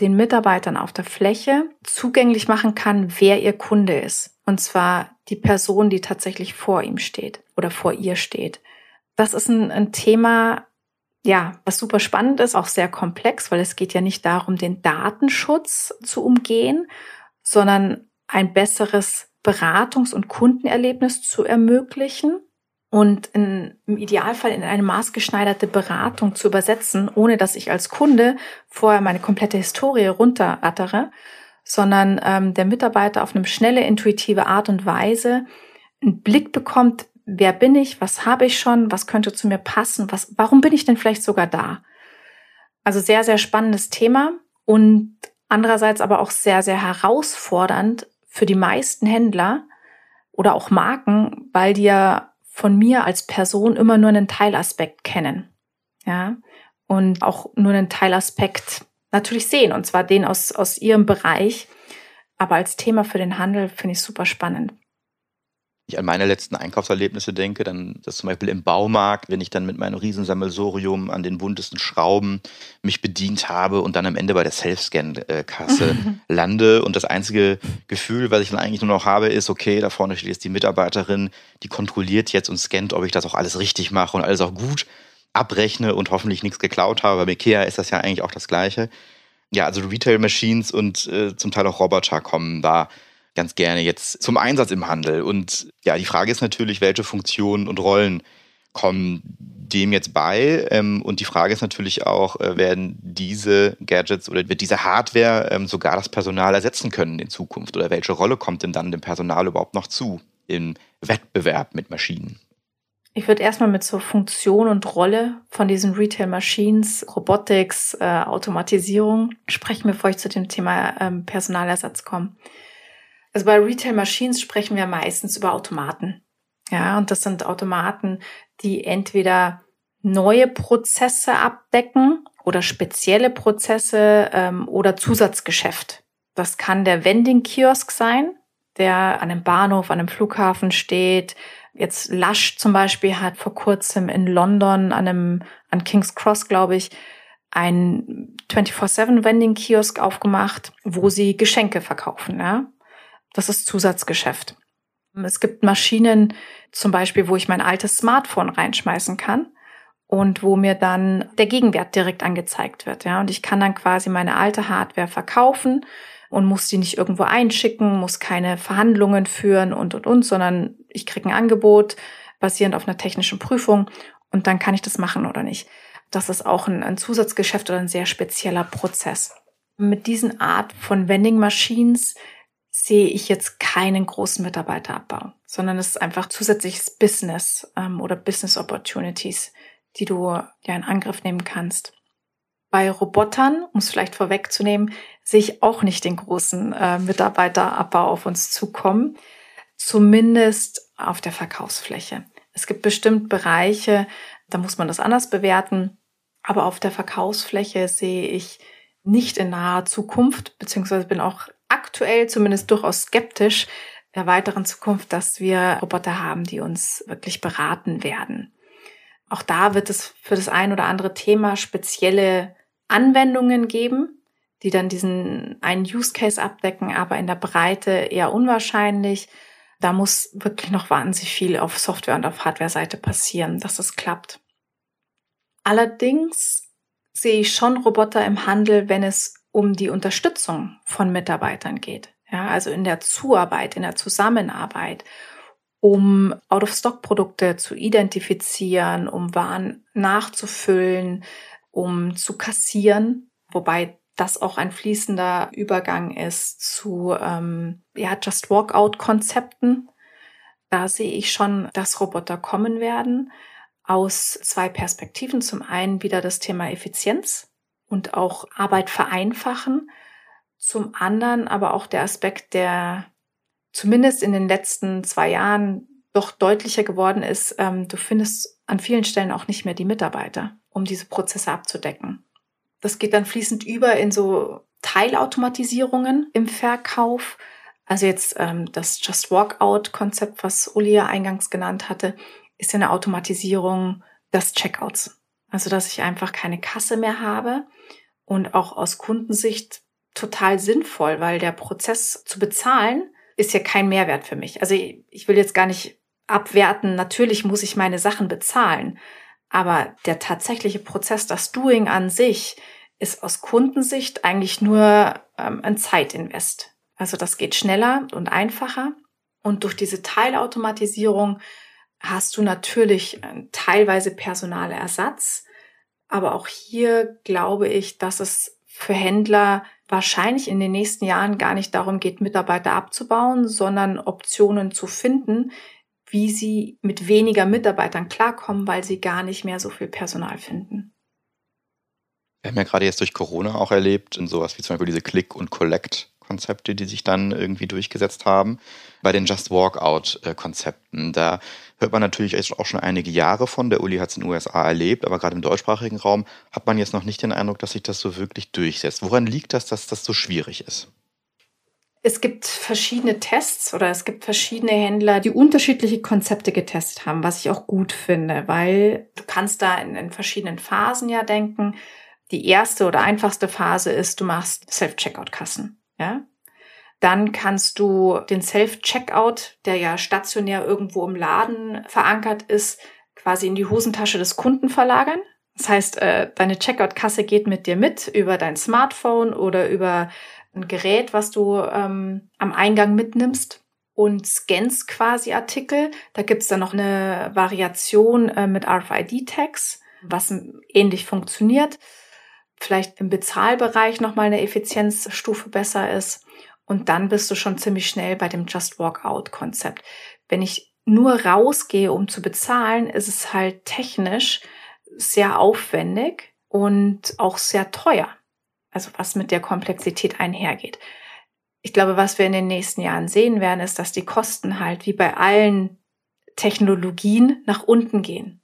den Mitarbeitern auf der Fläche zugänglich machen kann, wer ihr Kunde ist. Und zwar die Person, die tatsächlich vor ihm steht oder vor ihr steht. Das ist ein, ein Thema, ja, was super spannend ist, auch sehr komplex, weil es geht ja nicht darum, den Datenschutz zu umgehen, sondern ein besseres Beratungs- und Kundenerlebnis zu ermöglichen und in, im Idealfall in eine maßgeschneiderte Beratung zu übersetzen, ohne dass ich als Kunde vorher meine komplette Historie runterrattere, sondern ähm, der Mitarbeiter auf eine schnelle, intuitive Art und Weise einen Blick bekommt, wer bin ich, was habe ich schon, was könnte zu mir passen, was, warum bin ich denn vielleicht sogar da? Also sehr, sehr spannendes Thema und andererseits aber auch sehr, sehr herausfordernd für die meisten Händler oder auch Marken, weil die ja von mir als Person immer nur einen Teilaspekt kennen. Ja, und auch nur einen Teilaspekt natürlich sehen, und zwar den aus, aus ihrem Bereich. Aber als Thema für den Handel finde ich super spannend ich an meine letzten Einkaufserlebnisse denke, dann das zum Beispiel im Baumarkt, wenn ich dann mit meinem Riesensammelsorium an den buntesten Schrauben mich bedient habe und dann am Ende bei der Self-Scan-Kasse lande und das einzige Gefühl, was ich dann eigentlich nur noch habe, ist, okay, da vorne steht jetzt die Mitarbeiterin, die kontrolliert jetzt und scannt, ob ich das auch alles richtig mache und alles auch gut abrechne und hoffentlich nichts geklaut habe. Bei Ikea ist das ja eigentlich auch das Gleiche. Ja, also Retail-Machines und äh, zum Teil auch Roboter kommen da ganz gerne jetzt zum Einsatz im Handel. Und ja, die Frage ist natürlich, welche Funktionen und Rollen kommen dem jetzt bei? Ähm, und die Frage ist natürlich auch, äh, werden diese Gadgets oder wird diese Hardware ähm, sogar das Personal ersetzen können in Zukunft? Oder welche Rolle kommt denn dann dem Personal überhaupt noch zu im Wettbewerb mit Maschinen? Ich würde erstmal mit so Funktion und Rolle von diesen Retail Machines, Robotics, äh, Automatisierung sprechen, bevor ich zu dem Thema ähm, Personalersatz komme. Also bei Retail Machines sprechen wir meistens über Automaten. Ja, und das sind Automaten, die entweder neue Prozesse abdecken oder spezielle Prozesse ähm, oder Zusatzgeschäft. Das kann der Vending-Kiosk sein, der an einem Bahnhof, an einem Flughafen steht. Jetzt Lush zum Beispiel hat vor kurzem in London an einem, an King's Cross, glaube ich, ein 24-7 Vending-Kiosk aufgemacht, wo sie Geschenke verkaufen. Ja? Das ist Zusatzgeschäft. Es gibt Maschinen, zum Beispiel, wo ich mein altes Smartphone reinschmeißen kann und wo mir dann der Gegenwert direkt angezeigt wird. Ja, und ich kann dann quasi meine alte Hardware verkaufen und muss die nicht irgendwo einschicken, muss keine Verhandlungen führen und und und, sondern ich kriege ein Angebot basierend auf einer technischen Prüfung und dann kann ich das machen oder nicht. Das ist auch ein, ein Zusatzgeschäft oder ein sehr spezieller Prozess. Mit diesen Art von Vending Machines sehe ich jetzt keinen großen Mitarbeiterabbau, sondern es ist einfach zusätzliches Business ähm, oder Business Opportunities, die du ja in Angriff nehmen kannst. Bei Robotern, um es vielleicht vorwegzunehmen, sehe ich auch nicht den großen äh, Mitarbeiterabbau auf uns zukommen, zumindest auf der Verkaufsfläche. Es gibt bestimmt Bereiche, da muss man das anders bewerten, aber auf der Verkaufsfläche sehe ich nicht in naher Zukunft, beziehungsweise bin auch aktuell zumindest durchaus skeptisch der weiteren Zukunft, dass wir Roboter haben, die uns wirklich beraten werden. Auch da wird es für das ein oder andere Thema spezielle Anwendungen geben, die dann diesen einen Use Case abdecken, aber in der Breite eher unwahrscheinlich. Da muss wirklich noch wahnsinnig viel auf Software- und auf Hardware-Seite passieren, dass es klappt. Allerdings sehe ich schon Roboter im Handel, wenn es um die Unterstützung von Mitarbeitern geht. Ja, also in der Zuarbeit, in der Zusammenarbeit, um Out-of-Stock-Produkte zu identifizieren, um Waren nachzufüllen, um zu kassieren, wobei das auch ein fließender Übergang ist zu ähm, ja, Just Walkout-Konzepten. Da sehe ich schon, dass Roboter kommen werden aus zwei Perspektiven. Zum einen wieder das Thema Effizienz und auch Arbeit vereinfachen. Zum anderen aber auch der Aspekt, der zumindest in den letzten zwei Jahren doch deutlicher geworden ist, ähm, du findest an vielen Stellen auch nicht mehr die Mitarbeiter, um diese Prozesse abzudecken. Das geht dann fließend über in so Teilautomatisierungen im Verkauf. Also jetzt ähm, das Just Walkout-Konzept, was Uli ja eingangs genannt hatte, ist ja eine Automatisierung des Checkouts. Also dass ich einfach keine Kasse mehr habe, und auch aus Kundensicht total sinnvoll, weil der Prozess zu bezahlen ist ja kein Mehrwert für mich. Also ich will jetzt gar nicht abwerten, natürlich muss ich meine Sachen bezahlen, aber der tatsächliche Prozess, das Doing an sich, ist aus Kundensicht eigentlich nur ähm, ein Zeitinvest. Also das geht schneller und einfacher. Und durch diese Teilautomatisierung hast du natürlich äh, teilweise Personalersatz, aber auch hier glaube ich, dass es für Händler wahrscheinlich in den nächsten Jahren gar nicht darum geht, Mitarbeiter abzubauen, sondern Optionen zu finden, wie sie mit weniger Mitarbeitern klarkommen, weil sie gar nicht mehr so viel Personal finden. Wir haben ja gerade jetzt durch Corona auch erlebt, in sowas wie zum Beispiel diese Click- und Collect-Konzepte, die sich dann irgendwie durchgesetzt haben. Bei den Just Walkout-Konzepten, da hört man natürlich auch schon einige Jahre von. Der Uli hat es in den USA erlebt, aber gerade im deutschsprachigen Raum hat man jetzt noch nicht den Eindruck, dass sich das so wirklich durchsetzt. Woran liegt das, dass das so schwierig ist? Es gibt verschiedene Tests oder es gibt verschiedene Händler, die unterschiedliche Konzepte getestet haben, was ich auch gut finde, weil du kannst da in, in verschiedenen Phasen ja denken. Die erste oder einfachste Phase ist, du machst Self-Checkout-Kassen. Ja? Dann kannst du den Self-Checkout, der ja stationär irgendwo im Laden verankert ist, quasi in die Hosentasche des Kunden verlagern. Das heißt, äh, deine Checkout-Kasse geht mit dir mit über dein Smartphone oder über ein Gerät, was du ähm, am Eingang mitnimmst und scannst quasi Artikel. Da gibt's dann noch eine Variation äh, mit RFID-Tags, was ähnlich funktioniert. Vielleicht im Bezahlbereich nochmal eine Effizienzstufe besser ist. Und dann bist du schon ziemlich schnell bei dem Just Walk Out Konzept. Wenn ich nur rausgehe, um zu bezahlen, ist es halt technisch sehr aufwendig und auch sehr teuer. Also was mit der Komplexität einhergeht. Ich glaube, was wir in den nächsten Jahren sehen werden, ist, dass die Kosten halt wie bei allen Technologien nach unten gehen.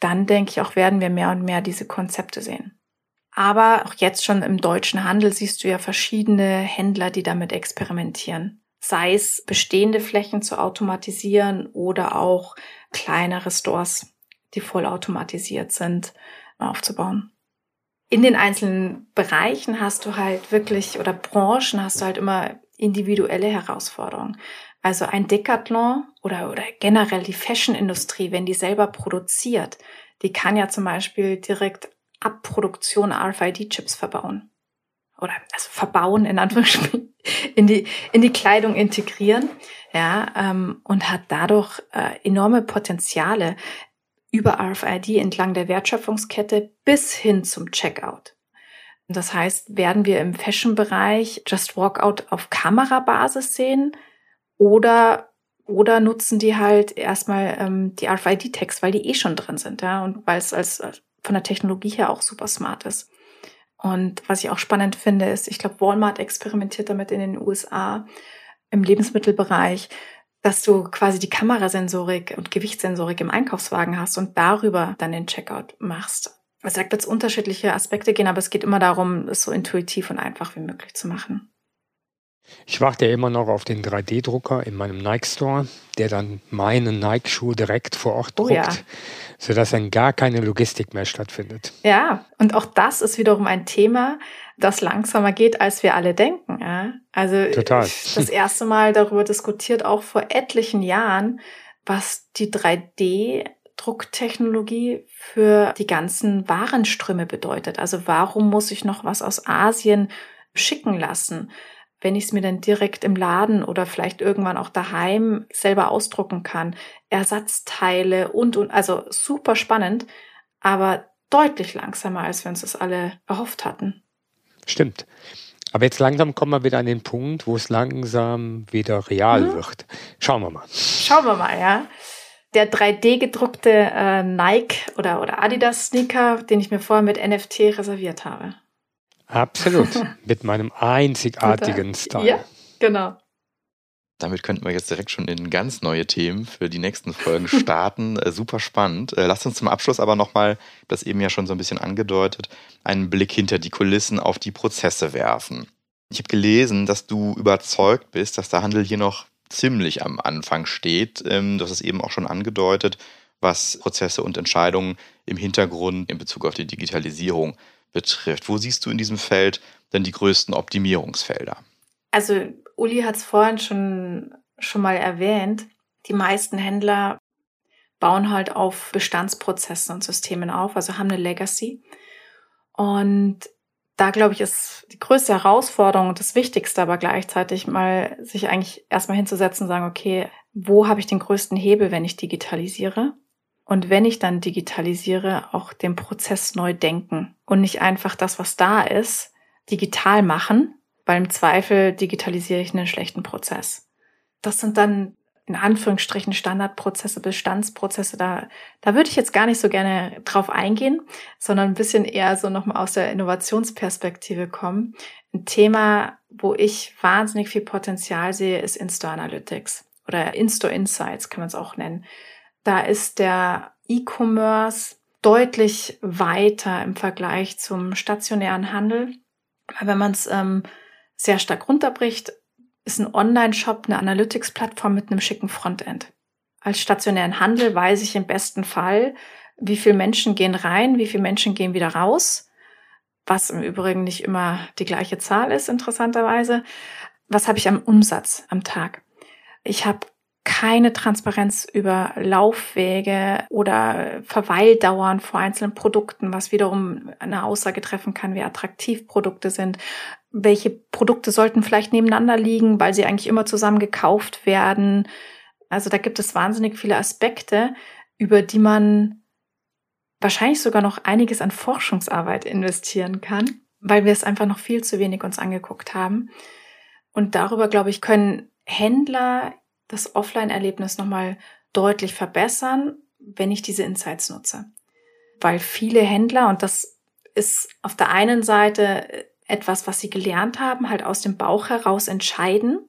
Dann denke ich auch, werden wir mehr und mehr diese Konzepte sehen. Aber auch jetzt schon im deutschen Handel siehst du ja verschiedene Händler, die damit experimentieren. Sei es bestehende Flächen zu automatisieren oder auch kleinere Stores, die vollautomatisiert sind, aufzubauen. In den einzelnen Bereichen hast du halt wirklich, oder Branchen hast du halt immer individuelle Herausforderungen. Also ein Decathlon oder, oder generell die Fashion-Industrie, wenn die selber produziert, die kann ja zum Beispiel direkt Abproduktion RFID-Chips verbauen. Oder also verbauen in Anführungsstrichen, in die, in die Kleidung integrieren, ja, ähm, und hat dadurch äh, enorme Potenziale über RFID entlang der Wertschöpfungskette bis hin zum Checkout. Das heißt, werden wir im Fashion-Bereich Just Walkout auf Kamerabasis sehen oder oder nutzen die halt erstmal ähm, die RFID-Tags, weil die eh schon drin sind, ja, und weil es als von der Technologie her auch super smart ist. Und was ich auch spannend finde, ist, ich glaube, Walmart experimentiert damit in den USA im Lebensmittelbereich, dass du quasi die Kamerasensorik und Gewichtssensorik im Einkaufswagen hast und darüber dann den Checkout machst. Also da wird es unterschiedliche Aspekte gehen, aber es geht immer darum, es so intuitiv und einfach wie möglich zu machen. Ich warte ja immer noch auf den 3D-Drucker in meinem Nike Store, der dann meine Nike-Schuhe direkt vor Ort druckt, oh ja. sodass dann gar keine Logistik mehr stattfindet. Ja, und auch das ist wiederum ein Thema, das langsamer geht, als wir alle denken. Ja? Also Total. das erste Mal darüber diskutiert, auch vor etlichen Jahren, was die 3D Drucktechnologie für die ganzen Warenströme bedeutet. Also warum muss ich noch was aus Asien schicken lassen? Wenn ich es mir dann direkt im Laden oder vielleicht irgendwann auch daheim selber ausdrucken kann. Ersatzteile und, und, also super spannend, aber deutlich langsamer, als wir uns das alle erhofft hatten. Stimmt. Aber jetzt langsam kommen wir wieder an den Punkt, wo es langsam wieder real mhm. wird. Schauen wir mal. Schauen wir mal, ja. Der 3D gedruckte äh, Nike oder, oder Adidas Sneaker, den ich mir vorher mit NFT reserviert habe. Absolut. Mit meinem einzigartigen Style. Ja, genau. Damit könnten wir jetzt direkt schon in ganz neue Themen für die nächsten Folgen starten. äh, super spannend. Äh, lasst uns zum Abschluss aber nochmal, das eben ja schon so ein bisschen angedeutet, einen Blick hinter die Kulissen auf die Prozesse werfen. Ich habe gelesen, dass du überzeugt bist, dass der Handel hier noch ziemlich am Anfang steht. Ähm, du hast es eben auch schon angedeutet, was Prozesse und Entscheidungen im Hintergrund in Bezug auf die Digitalisierung betrifft. Wo siehst du in diesem Feld denn die größten Optimierungsfelder? Also Uli hat es vorhin schon, schon mal erwähnt. Die meisten Händler bauen halt auf Bestandsprozessen und Systemen auf, also haben eine Legacy. Und da glaube ich, ist die größte Herausforderung und das Wichtigste, aber gleichzeitig mal sich eigentlich erstmal hinzusetzen und sagen, okay, wo habe ich den größten Hebel, wenn ich digitalisiere? Und wenn ich dann digitalisiere, auch den Prozess neu denken und nicht einfach das, was da ist, digital machen, weil im Zweifel digitalisiere ich einen schlechten Prozess. Das sind dann in Anführungsstrichen Standardprozesse, Bestandsprozesse, da, da würde ich jetzt gar nicht so gerne drauf eingehen, sondern ein bisschen eher so nochmal aus der Innovationsperspektive kommen. Ein Thema, wo ich wahnsinnig viel Potenzial sehe, ist In-Store Analytics oder In-Store Insights kann man es auch nennen. Da ist der E-Commerce deutlich weiter im Vergleich zum stationären Handel. Wenn man es ähm, sehr stark runterbricht, ist ein Online-Shop eine Analytics-Plattform mit einem schicken Frontend. Als stationären Handel weiß ich im besten Fall, wie viele Menschen gehen rein, wie viele Menschen gehen wieder raus, was im Übrigen nicht immer die gleiche Zahl ist, interessanterweise. Was habe ich am Umsatz am Tag? Ich habe keine Transparenz über Laufwege oder Verweildauern vor einzelnen Produkten, was wiederum eine Aussage treffen kann, wie attraktiv Produkte sind. Welche Produkte sollten vielleicht nebeneinander liegen, weil sie eigentlich immer zusammen gekauft werden. Also da gibt es wahnsinnig viele Aspekte, über die man wahrscheinlich sogar noch einiges an Forschungsarbeit investieren kann, weil wir es einfach noch viel zu wenig uns angeguckt haben. Und darüber, glaube ich, können Händler das Offline-Erlebnis nochmal deutlich verbessern, wenn ich diese Insights nutze. Weil viele Händler, und das ist auf der einen Seite etwas, was sie gelernt haben, halt aus dem Bauch heraus entscheiden,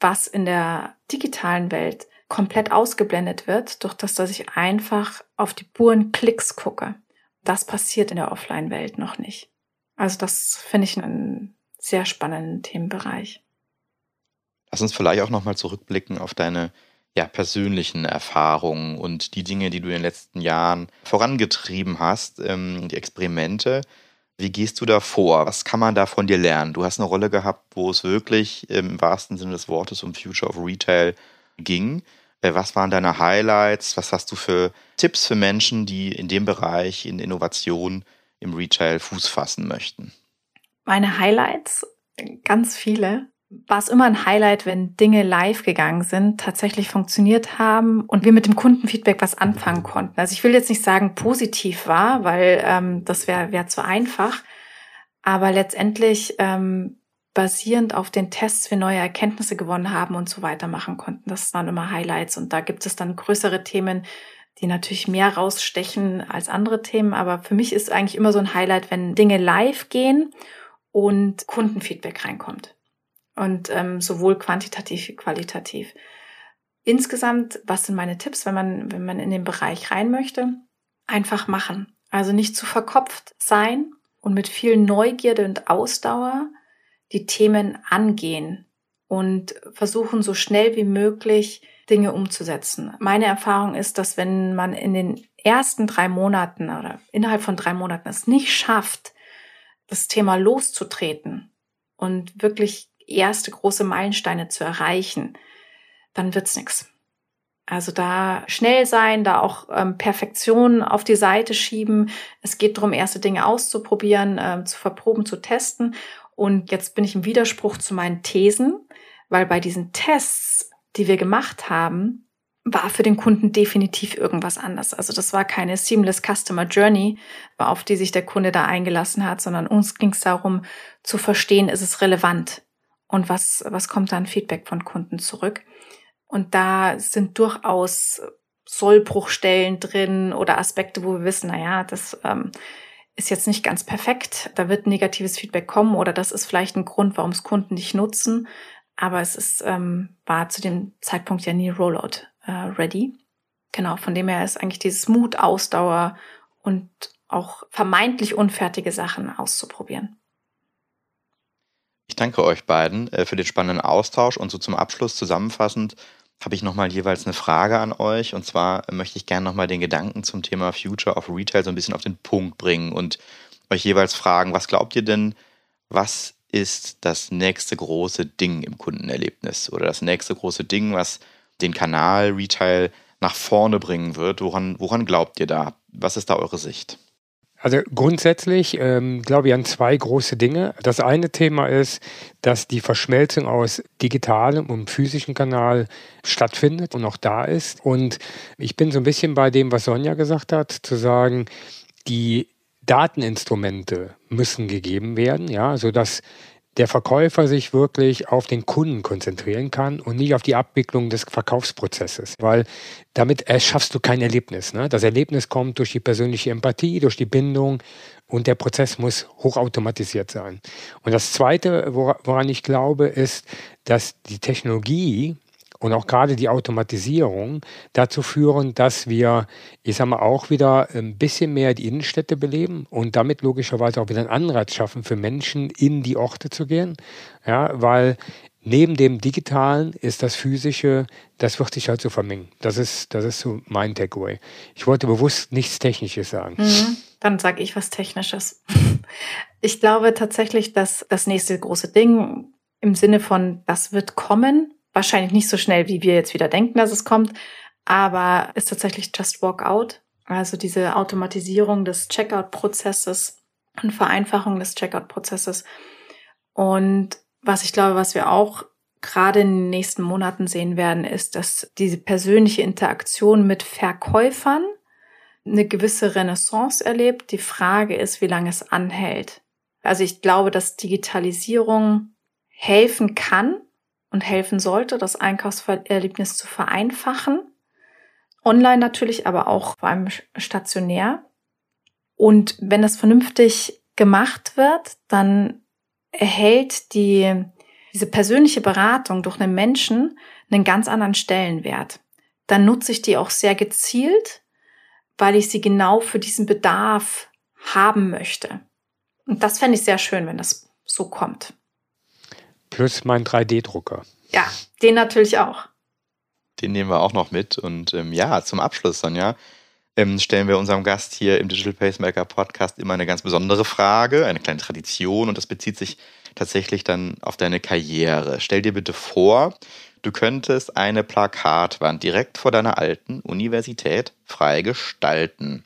was in der digitalen Welt komplett ausgeblendet wird, durch das, dass ich einfach auf die puren Klicks gucke. Das passiert in der Offline-Welt noch nicht. Also das finde ich einen sehr spannenden Themenbereich. Lass uns vielleicht auch nochmal zurückblicken auf deine ja, persönlichen Erfahrungen und die Dinge, die du in den letzten Jahren vorangetrieben hast, ähm, die Experimente. Wie gehst du da vor? Was kann man da von dir lernen? Du hast eine Rolle gehabt, wo es wirklich im wahrsten Sinne des Wortes um Future of Retail ging. Äh, was waren deine Highlights? Was hast du für Tipps für Menschen, die in dem Bereich, in Innovation im Retail Fuß fassen möchten? Meine Highlights, ganz viele war es immer ein Highlight, wenn Dinge live gegangen sind, tatsächlich funktioniert haben und wir mit dem Kundenfeedback was anfangen konnten. Also ich will jetzt nicht sagen positiv war, weil ähm, das wäre wär zu einfach, aber letztendlich ähm, basierend auf den Tests wir neue Erkenntnisse gewonnen haben und so weitermachen konnten. Das waren immer Highlights und da gibt es dann größere Themen, die natürlich mehr rausstechen als andere Themen. Aber für mich ist eigentlich immer so ein Highlight, wenn Dinge live gehen und Kundenfeedback reinkommt und ähm, sowohl quantitativ wie qualitativ. Insgesamt, was sind meine Tipps, wenn man, wenn man in den Bereich rein möchte? Einfach machen. Also nicht zu verkopft sein und mit viel Neugierde und Ausdauer die Themen angehen und versuchen so schnell wie möglich Dinge umzusetzen. Meine Erfahrung ist, dass wenn man in den ersten drei Monaten oder innerhalb von drei Monaten es nicht schafft, das Thema loszutreten und wirklich erste große Meilensteine zu erreichen, dann wird's nix. Also da schnell sein, da auch ähm, Perfektion auf die Seite schieben. Es geht darum, erste Dinge auszuprobieren, ähm, zu verproben, zu testen. Und jetzt bin ich im Widerspruch zu meinen Thesen, weil bei diesen Tests, die wir gemacht haben, war für den Kunden definitiv irgendwas anders. Also das war keine seamless Customer Journey, auf die sich der Kunde da eingelassen hat, sondern uns ging es darum zu verstehen, ist es relevant? Und was, was kommt dann Feedback von Kunden zurück. Und da sind durchaus Sollbruchstellen drin oder Aspekte, wo wir wissen, na ja, das ähm, ist jetzt nicht ganz perfekt. Da wird negatives Feedback kommen oder das ist vielleicht ein Grund, warum es Kunden nicht nutzen. Aber es ist, ähm, war zu dem Zeitpunkt ja nie Rollout äh, ready. Genau, von dem her ist eigentlich dieses Mut, Ausdauer und auch vermeintlich unfertige Sachen auszuprobieren. Ich danke euch beiden äh, für den spannenden Austausch und so zum Abschluss zusammenfassend habe ich nochmal jeweils eine Frage an euch. Und zwar möchte ich gerne nochmal den Gedanken zum Thema Future of Retail so ein bisschen auf den Punkt bringen und euch jeweils fragen, was glaubt ihr denn, was ist das nächste große Ding im Kundenerlebnis oder das nächste große Ding, was den Kanal Retail nach vorne bringen wird? Woran, woran glaubt ihr da? Was ist da eure Sicht? Also grundsätzlich ähm, glaube ich an zwei große Dinge. Das eine Thema ist, dass die Verschmelzung aus digitalem und physischem Kanal stattfindet und auch da ist. Und ich bin so ein bisschen bei dem, was Sonja gesagt hat, zu sagen, die Dateninstrumente müssen gegeben werden, ja, sodass der Verkäufer sich wirklich auf den Kunden konzentrieren kann und nicht auf die Abwicklung des Verkaufsprozesses, weil damit erschaffst du kein Erlebnis. Ne? Das Erlebnis kommt durch die persönliche Empathie, durch die Bindung und der Prozess muss hochautomatisiert sein. Und das Zweite, woran ich glaube, ist, dass die Technologie und auch gerade die Automatisierung dazu führen, dass wir, ich sage mal, auch wieder ein bisschen mehr die Innenstädte beleben und damit logischerweise auch wieder einen Anreiz schaffen für Menschen, in die Orte zu gehen. Ja, weil neben dem Digitalen ist das Physische, das wird sich halt so vermengen. Das ist, das ist so mein Takeaway. Ich wollte bewusst nichts Technisches sagen. Mhm, dann sage ich was Technisches. Ich glaube tatsächlich, dass das nächste große Ding im Sinne von, das wird kommen, wahrscheinlich nicht so schnell, wie wir jetzt wieder denken, dass es kommt, aber ist tatsächlich Just Walk Out. Also diese Automatisierung des Checkout-Prozesses und Vereinfachung des Checkout-Prozesses. Und was ich glaube, was wir auch gerade in den nächsten Monaten sehen werden, ist, dass diese persönliche Interaktion mit Verkäufern eine gewisse Renaissance erlebt. Die Frage ist, wie lange es anhält. Also ich glaube, dass Digitalisierung helfen kann und helfen sollte, das Einkaufserlebnis zu vereinfachen. Online natürlich, aber auch vor allem stationär. Und wenn das vernünftig gemacht wird, dann erhält die, diese persönliche Beratung durch einen Menschen einen ganz anderen Stellenwert. Dann nutze ich die auch sehr gezielt, weil ich sie genau für diesen Bedarf haben möchte. Und das fände ich sehr schön, wenn das so kommt. Plus mein 3D-Drucker. Ja, den natürlich auch. Den nehmen wir auch noch mit. Und ähm, ja, zum Abschluss, Sonja, ähm, stellen wir unserem Gast hier im Digital Pacemaker Podcast immer eine ganz besondere Frage, eine kleine Tradition. Und das bezieht sich tatsächlich dann auf deine Karriere. Stell dir bitte vor, du könntest eine Plakatwand direkt vor deiner alten Universität frei gestalten.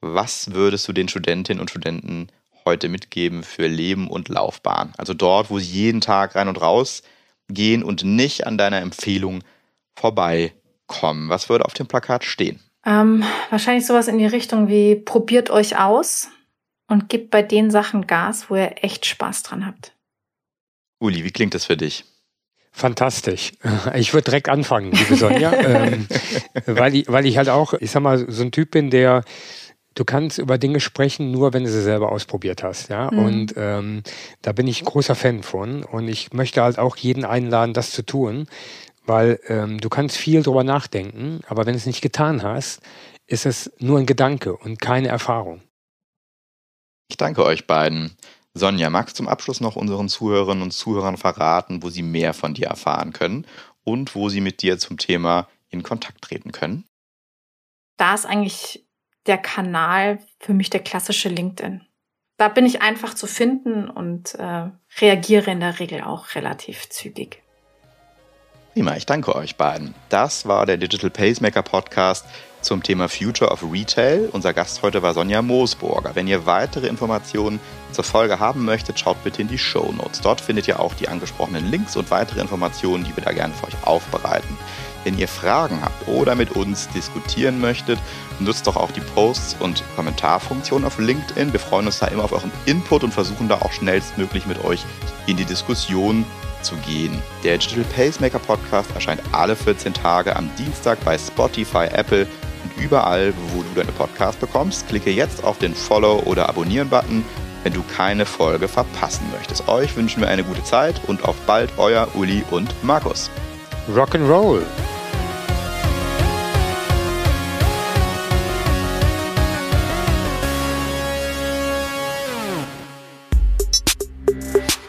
Was würdest du den Studentinnen und Studenten heute mitgeben für Leben und Laufbahn? Also dort, wo sie jeden Tag rein und raus gehen und nicht an deiner Empfehlung vorbeikommen. Was würde auf dem Plakat stehen? Ähm, wahrscheinlich sowas in die Richtung wie probiert euch aus und gebt bei den Sachen Gas, wo ihr echt Spaß dran habt. Uli, wie klingt das für dich? Fantastisch. Ich würde direkt anfangen, liebe Sonja, ähm, weil, ich, weil ich halt auch, ich sag mal, so ein Typ bin, der du kannst über Dinge sprechen, nur wenn du sie selber ausprobiert hast. Ja? Mhm. Und ähm, da bin ich großer Fan von. Und ich möchte halt auch jeden einladen, das zu tun, weil ähm, du kannst viel drüber nachdenken, aber wenn du es nicht getan hast, ist es nur ein Gedanke und keine Erfahrung. Ich danke euch beiden. Sonja, magst du zum Abschluss noch unseren Zuhörerinnen und Zuhörern verraten, wo sie mehr von dir erfahren können und wo sie mit dir zum Thema in Kontakt treten können? Da ist eigentlich der Kanal für mich der klassische LinkedIn. Da bin ich einfach zu finden und äh, reagiere in der Regel auch relativ zügig. Prima, ich danke euch beiden. Das war der Digital Pacemaker Podcast zum Thema Future of Retail. Unser Gast heute war Sonja Moosburger. Wenn ihr weitere Informationen zur Folge haben möchtet, schaut bitte in die Show Notes. Dort findet ihr auch die angesprochenen Links und weitere Informationen, die wir da gerne für euch aufbereiten. Wenn ihr Fragen habt oder mit uns diskutieren möchtet, nutzt doch auch die Posts und Kommentarfunktion auf LinkedIn. Wir freuen uns da immer auf euren Input und versuchen da auch schnellstmöglich mit euch in die Diskussion zu gehen. Der Digital Pacemaker Podcast erscheint alle 14 Tage am Dienstag bei Spotify, Apple und überall, wo du deine Podcasts bekommst. Klicke jetzt auf den Follow- oder Abonnieren-Button, wenn du keine Folge verpassen möchtest. Euch wünschen wir eine gute Zeit und auf bald, euer Uli und Markus. Rock'n'Roll.